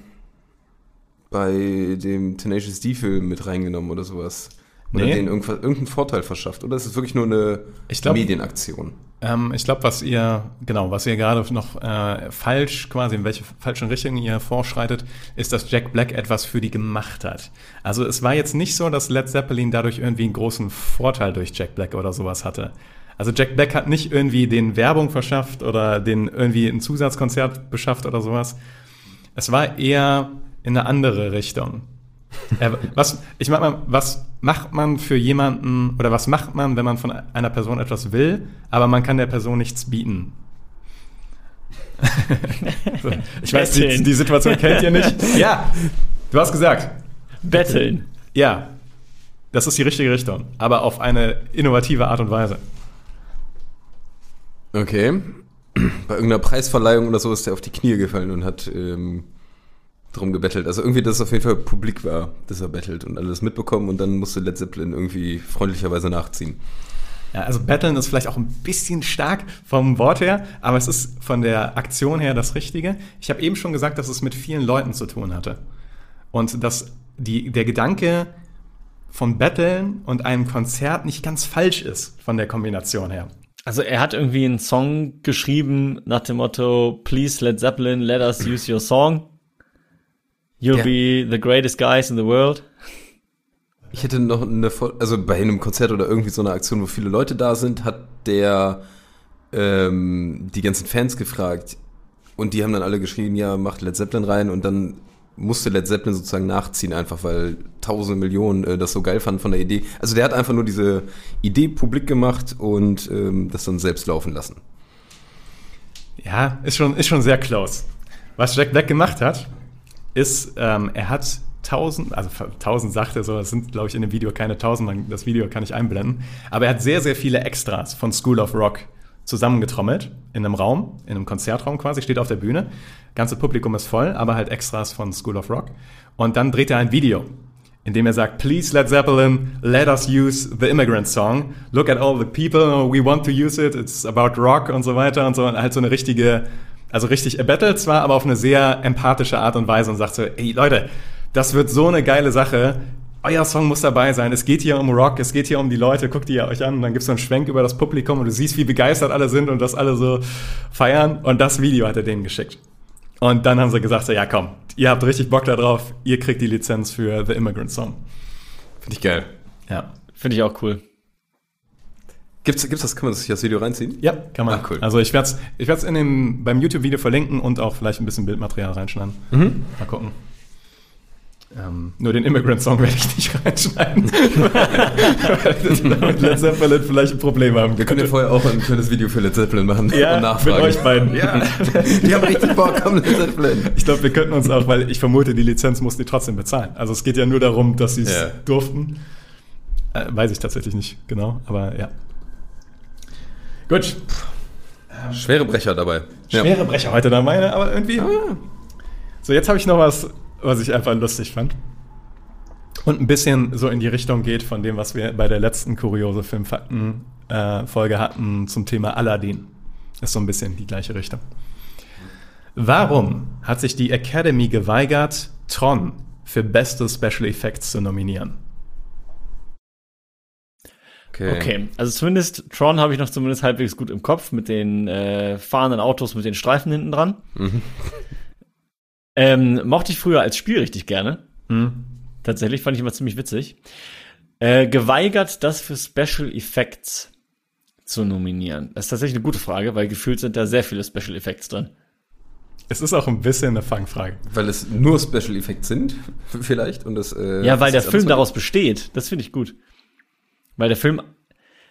bei dem Tenacious D-Film mit reingenommen oder sowas? Oder Nee. denen irgendeinen Vorteil verschafft? Oder ist es wirklich nur eine glaub- Medienaktion? Ähm, ich glaube, was ihr, genau, was ihr gerade noch äh, falsch, quasi in welche falschen Richtung ihr vorschreitet, ist, dass Jack Black etwas für die gemacht hat. Also es war jetzt nicht so, dass Led Zeppelin dadurch irgendwie einen großen Vorteil durch Jack Black oder sowas hatte. Also Jack Black hat nicht irgendwie den Werbung verschafft oder den irgendwie ein Zusatzkonzert beschafft oder sowas. Es war eher in eine andere Richtung. Ja, was, ich mag mal, was macht man für jemanden oder was macht man, wenn man von einer Person etwas will, aber man kann der Person nichts bieten? *laughs* so, ich weiß, die, die Situation kennt ihr nicht. *laughs* Ja, du hast gesagt. Betteln. Ja, das ist die richtige Richtung, aber auf eine innovative Art und Weise. Okay. *clears throat* Bei irgendeiner Preisverleihung oder so ist er auf die Knie gefallen und hat ähm, drum gebettelt. Also irgendwie, dass es auf jeden Fall publik war, dass er bettelt und alles mitbekommen und dann musste Led Zeppelin irgendwie freundlicherweise nachziehen. Ja, also Battlen ist vielleicht auch ein bisschen stark vom Wort her, aber es ist von der Aktion her das Richtige. Ich habe eben schon gesagt, dass es mit vielen Leuten zu tun hatte. Und dass die, der Gedanke von Battlen und einem Konzert nicht ganz falsch ist von der Kombination her. Also er hat irgendwie einen Song geschrieben nach dem Motto, Please Led Zeppelin, let us use your song. You'll Ja. be the greatest guys in the world. Ich hätte noch eine, also bei einem Konzert oder irgendwie so einer Aktion, wo viele Leute da sind, hat der ähm, die ganzen Fans gefragt und die haben dann alle geschrien, ja, macht Led Zeppelin rein und dann musste Led Zeppelin sozusagen nachziehen, einfach weil tausende Millionen äh, das so geil fanden von der Idee. Also der hat einfach nur diese Idee publik gemacht und ähm, das dann selbst laufen lassen. Ja, ist schon, ist schon sehr close. Was Jack Black gemacht hat, ist, ähm, er hat tausend, also tausend sagt er so, es sind, glaube ich, in dem Video keine tausend, man- das Video kann ich einblenden, aber er hat sehr, sehr viele Extras von School of Rock zusammengetrommelt in einem Raum, in einem Konzertraum quasi, steht auf der Bühne. Ganze Publikum ist voll, aber halt Extras von School of Rock. Und dann dreht er ein Video, in dem er sagt, Please Led Zeppelin, let us use the immigrant song. Look at all the people, we want to use it, it's about rock und so weiter und so. Und halt so eine richtige, also richtig, er bettelt zwar, aber auf eine sehr empathische Art und Weise und sagt so, ey Leute, das wird so eine geile Sache. Euer Song muss dabei sein. Es geht hier um Rock, es geht hier um die Leute. Guckt ihr euch an und dann gibt es so einen Schwenk über das Publikum und du siehst, wie begeistert alle sind und das alle so feiern. Und das Video hat er denen geschickt. Und dann haben sie gesagt, so, ja komm, ihr habt richtig Bock da drauf, ihr kriegt die Lizenz für The Immigrant Song. Finde ich geil. Ja. Finde ich auch cool. Gibt's, gibt's das, kann man sich das Video reinziehen? Ja, kann man. Ah, cool. Also ich werde es ich werd's in dem, beim YouTube-Video verlinken und auch vielleicht ein bisschen Bildmaterial reinschneiden. Mal gucken. Ähm, nur den Immigrant-Song werde ich nicht *laughs* reinschneiden. Weil *laughs* damit Led Zeppelin vielleicht ein Problem haben Wir können ja vorher auch ein schönes Video für Led Zeppelin machen Ja, und nachfragen. mit euch beiden. Ja, die haben richtig Bock, komm, Led Zeppelin. Ich glaube, wir könnten uns auch, weil ich vermute, die Lizenz mussten die trotzdem bezahlen. Also es geht ja nur darum, dass sie es Ja. durften. Äh, weiß ich tatsächlich nicht genau, aber ja. Gut, Schwere Brecher dabei. schwere Brecher heute da meine, aber irgendwie. So, jetzt habe ich noch was, was ich einfach lustig fand. Und ein bisschen so in die Richtung geht von dem, was wir bei der letzten kuriose Filmfakten-Folge hatten zum Thema Aladdin. Ist so ein bisschen die gleiche Richtung. Warum hat sich die Academy geweigert, Tron für beste Special Effects zu nominieren? Okay. Okay, also zumindest Tron habe ich noch zumindest halbwegs gut im Kopf mit den äh, fahrenden Autos mit den Streifen hinten dran. *laughs* Ähm, mochte ich früher als Spiel richtig gerne. Hm? Tatsächlich fand ich immer ziemlich witzig. Äh, geweigert, das für Special Effects zu nominieren. Das ist tatsächlich eine gute Frage, weil gefühlt sind da sehr viele Special Effects drin. Es ist auch ein bisschen eine Fangfrage. Weil es nur Special Effects sind, *laughs* vielleicht. Und das, äh, Ja, weil der Film daraus besteht. Das finde ich gut. Weil der Film,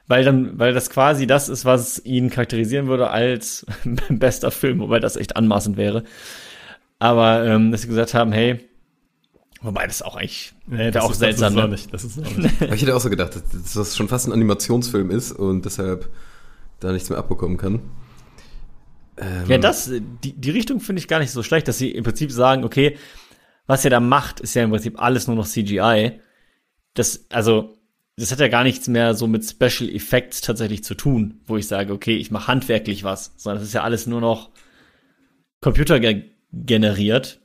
weil dann, weil das quasi das ist, was ihn charakterisieren würde als *laughs* bester Film, wobei das echt anmaßend wäre. Aber ähm, dass sie gesagt haben, hey, wobei das auch eigentlich Nee, wäre auch ist- seltsam. Das ist ne? nicht. Das ist nicht. Aber ich hätte auch so gedacht, dass dass das schon fast ein Animationsfilm ist und deshalb da nichts mehr abbekommen kann. Ähm, Ja, das, die, die Richtung finde ich gar nicht so schlecht, dass sie im Prinzip sagen, okay, was ihr da macht, ist ja im Prinzip alles nur noch CGI. Das, also, das hat ja gar nichts mehr so mit Special Effects tatsächlich zu tun, wo ich sage, okay, ich mache handwerklich was, sondern es ist ja alles nur noch Computer ge generiert.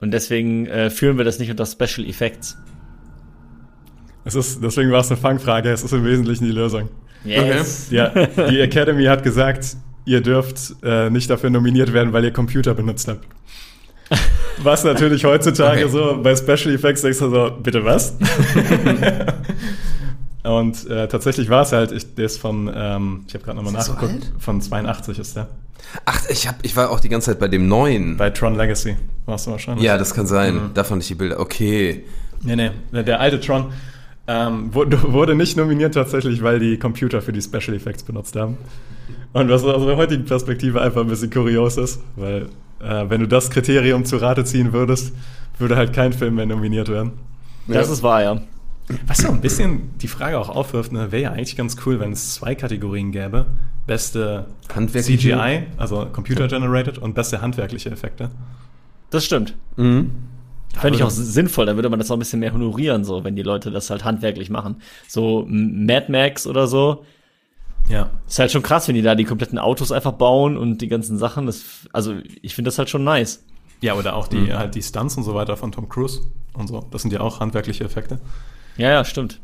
Und deswegen äh, führen wir das nicht unter Special Effects. Es ist, deswegen war es eine Fangfrage. Es ist im Wesentlichen die Lösung. Yes. Ja, die Academy hat gesagt, ihr dürft äh, nicht dafür nominiert werden, weil ihr Computer benutzt habt. *laughs* Was natürlich heutzutage Okay. so bei Special Effects denkst du so, bitte was? *laughs* Und äh, tatsächlich war es halt, ich, der ist von, ähm, ich habe gerade nochmal so nachgeguckt, alt? von 82 ist der. Ach, ich, hab, ich war auch die ganze Zeit bei dem neuen. Bei Tron Legacy warst du wahrscheinlich. ja, das kann sein. Da fand ich die Bilder. Okay. Nee, nee, der, alte Tron ähm, wurde, wurde nicht nominiert tatsächlich, weil die Computer für die Special Effects benutzt haben. Und was aus der heutigen Perspektive einfach ein bisschen kurios ist, weil äh, wenn du das Kriterium zu Rate ziehen würdest, würde halt kein Film mehr nominiert werden. Das Ja. ist wahr, ja. Was so ein bisschen die Frage auch aufwirft, ne, wäre ja eigentlich ganz cool, wenn es zwei Kategorien gäbe. Beste? CGI, also Computer Generated, und beste handwerkliche Effekte. Das stimmt. Mhm. Fände ich auch sinnvoll, da würde man das auch ein bisschen mehr honorieren, so, wenn die Leute das halt handwerklich machen. So Mad Max oder so. Ja. Ist halt schon krass, wenn die da die kompletten Autos einfach bauen und die ganzen Sachen. Das, also, ich finde das halt schon nice. Ja, oder auch die, halt die Stunts und so weiter von Tom Cruise und so. Das sind ja auch handwerkliche Effekte. Ja, ja, stimmt.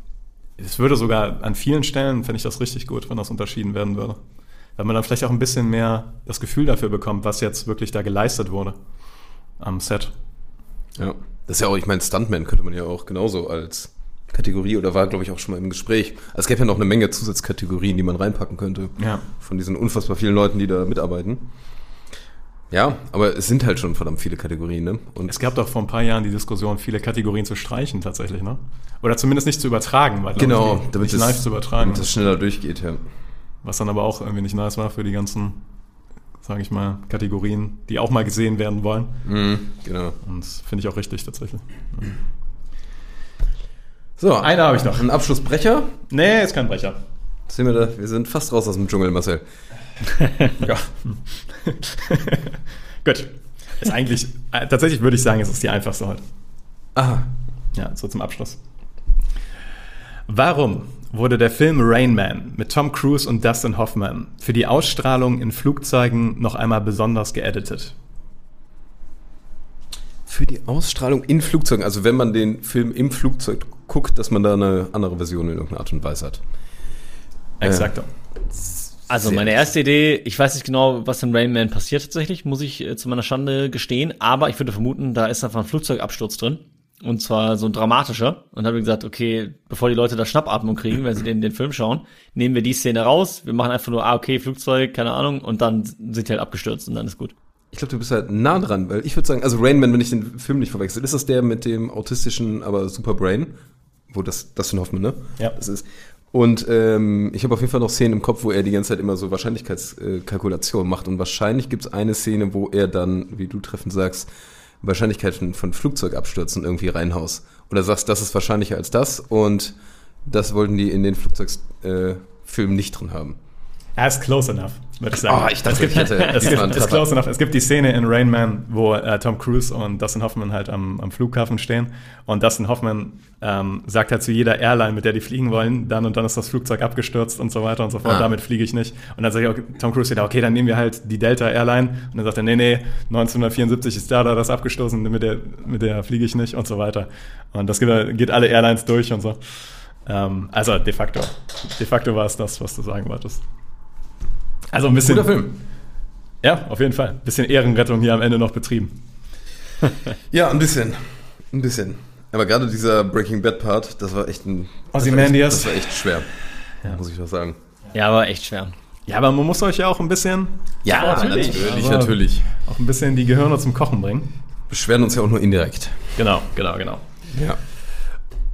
Es würde sogar an vielen Stellen, fände ich das richtig gut, wenn das unterschieden werden würde. Weil man dann vielleicht auch ein bisschen mehr das Gefühl dafür bekommt, was jetzt wirklich da geleistet wurde am Set. Ja. Das ist ja auch, ich meine, Stuntman könnte man ja auch genauso als Kategorie oder war, glaube ich, auch schon mal im Gespräch. Also es gäbe ja noch eine Menge Zusatzkategorien, die man reinpacken könnte. Ja. Von diesen unfassbar vielen Leuten, die da mitarbeiten. Ja, aber es sind halt schon verdammt viele Kategorien, ne? Und Es gab doch vor ein paar Jahren die Diskussion, viele Kategorien zu streichen tatsächlich, ne? Oder zumindest nicht zu übertragen, weil genau, nicht, damit nicht es, live zu übertragen. damit es schneller durchgeht, ja. Was dann aber auch irgendwie nicht nice war für die ganzen, sage ich mal, Kategorien, die auch mal gesehen werden wollen. Mhm, genau. Und das finde ich auch richtig tatsächlich. So, Eine habe ich noch. Ein Abschlussbrecher. Nee, ist kein Brecher. Sehen wir da, wir sind fast raus aus dem Dschungel, Marcel. Ja. *laughs* Gut. Ist eigentlich, äh, tatsächlich würde ich sagen, es ist die einfachste heute. Aha. Ja, so zum Abschluss. Warum wurde der Film Rain Man mit Tom Cruise und Dustin Hoffman für die Ausstrahlung in Flugzeugen noch einmal besonders geeditet? Für die Ausstrahlung in Flugzeugen, also wenn man den Film im Flugzeug guckt, dass man da eine andere Version in irgendeiner Art und Weise hat. Exakt. Also, Sehr meine erste Idee, ich weiß nicht genau, was in Rain Man passiert tatsächlich, muss ich äh, zu meiner Schande gestehen, aber ich würde vermuten, da ist einfach ein Flugzeugabsturz drin. Und zwar so ein dramatischer. Und habe gesagt, okay, bevor die Leute da Schnappatmung kriegen, wenn sie den, den Film schauen, nehmen wir die Szene raus, wir machen einfach nur, ah, okay, Flugzeug, keine Ahnung, und dann sind die halt abgestürzt und dann ist gut. Ich glaube, du bist halt nah dran, weil ich würde sagen, also Rain Man, wenn ich den Film nicht verwechsel, ist das der mit dem autistischen, aber Superbrain? Wo das, das Hoffmann, ne? Ja. Das ist. Und ähm, ich habe auf jeden Fall noch Szenen im Kopf, wo er die ganze Zeit immer so Wahrscheinlichkeitskalkulationen macht. Und wahrscheinlich gibt es eine Szene, wo er dann, wie du treffend sagst, Wahrscheinlichkeiten von Flugzeugabstürzen irgendwie reinhaust. Oder sagst, das ist wahrscheinlicher als das und das wollten die in den Flugzeugfilmen äh, nicht drin haben. Er ist close enough, würde ich sagen. Oh, ich dachte, es gibt, ich hätte- *laughs* es gibt, ist close enough. Es gibt die Szene in Rain Man, wo äh, Tom Cruise und Dustin Hoffman halt am, am Flughafen stehen und Dustin Hoffman ähm, sagt halt zu jeder Airline, mit der die fliegen wollen, dann und dann ist das Flugzeug abgestürzt und so weiter und so fort, Ah. damit fliege ich nicht. Und dann sagt okay, Tom Cruise wieder, okay, dann nehmen wir halt die Delta Airline und dann sagt er, nee, nee, 1974 ist da, da das abgestoßen, mit der, mit der fliege ich nicht und so weiter. Und das geht, geht alle Airlines durch und so. Ähm, also de facto. De facto war es das, was du sagen wolltest. Also ein bisschen. Guter Film. Ja, auf jeden Fall. Bisschen Ehrenrettung hier am Ende noch betrieben. *laughs* Ja, ein bisschen. Ein bisschen. Aber gerade dieser Breaking Bad Part, das war echt ein. das war Ozymandias. echt- Das war echt schwer. Muss ich was sagen. Ja, aber echt schwer. Ja, aber man muss euch ja auch ein bisschen, Ja, natürlich. natürlich, Aber- natürlich. auch ein bisschen die Gehirne zum Kochen bringen. Beschweren uns ja auch nur indirekt. Genau, genau, genau. Ja.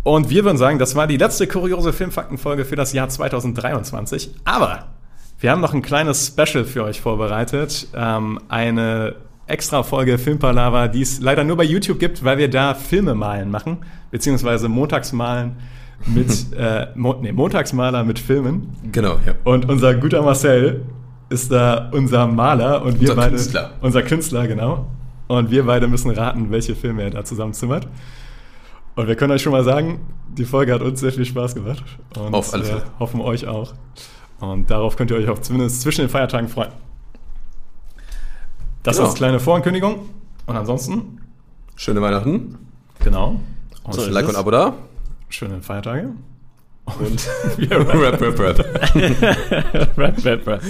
Und wir würden sagen, das war die letzte kuriose Filmfaktenfolge für das Jahr 2023. Aber wir haben noch ein kleines Special für euch vorbereitet. Ähm, eine extra Folge Filmpalava, die es leider nur bei YouTube gibt, weil wir da Filme malen machen, beziehungsweise Montagsmalen mit, *laughs* äh, Mo nee, Montagsmaler mit Filmen. Genau, ja. Und unser guter Marcel ist da unser Maler und wir Unser beide. Künstler. Unser Künstler, genau. Und wir beide müssen raten, welche Filme er da zusammenzimmert. Und wir können euch schon mal sagen, die Folge hat uns sehr viel Spaß gemacht. Und Auf alle äh, Fälle. hoffen euch auch. Und darauf könnt ihr euch auch zumindest zwischen den Feiertagen freuen. Das Genau. ist kleine Vorankündigung. Und ansonsten, Schöne Weihnachten. genau. Und So ist like und Abo da. schöne Feiertage. Und *laughs* *laughs* rap, rap, rap. *laughs* rap, rap, rap.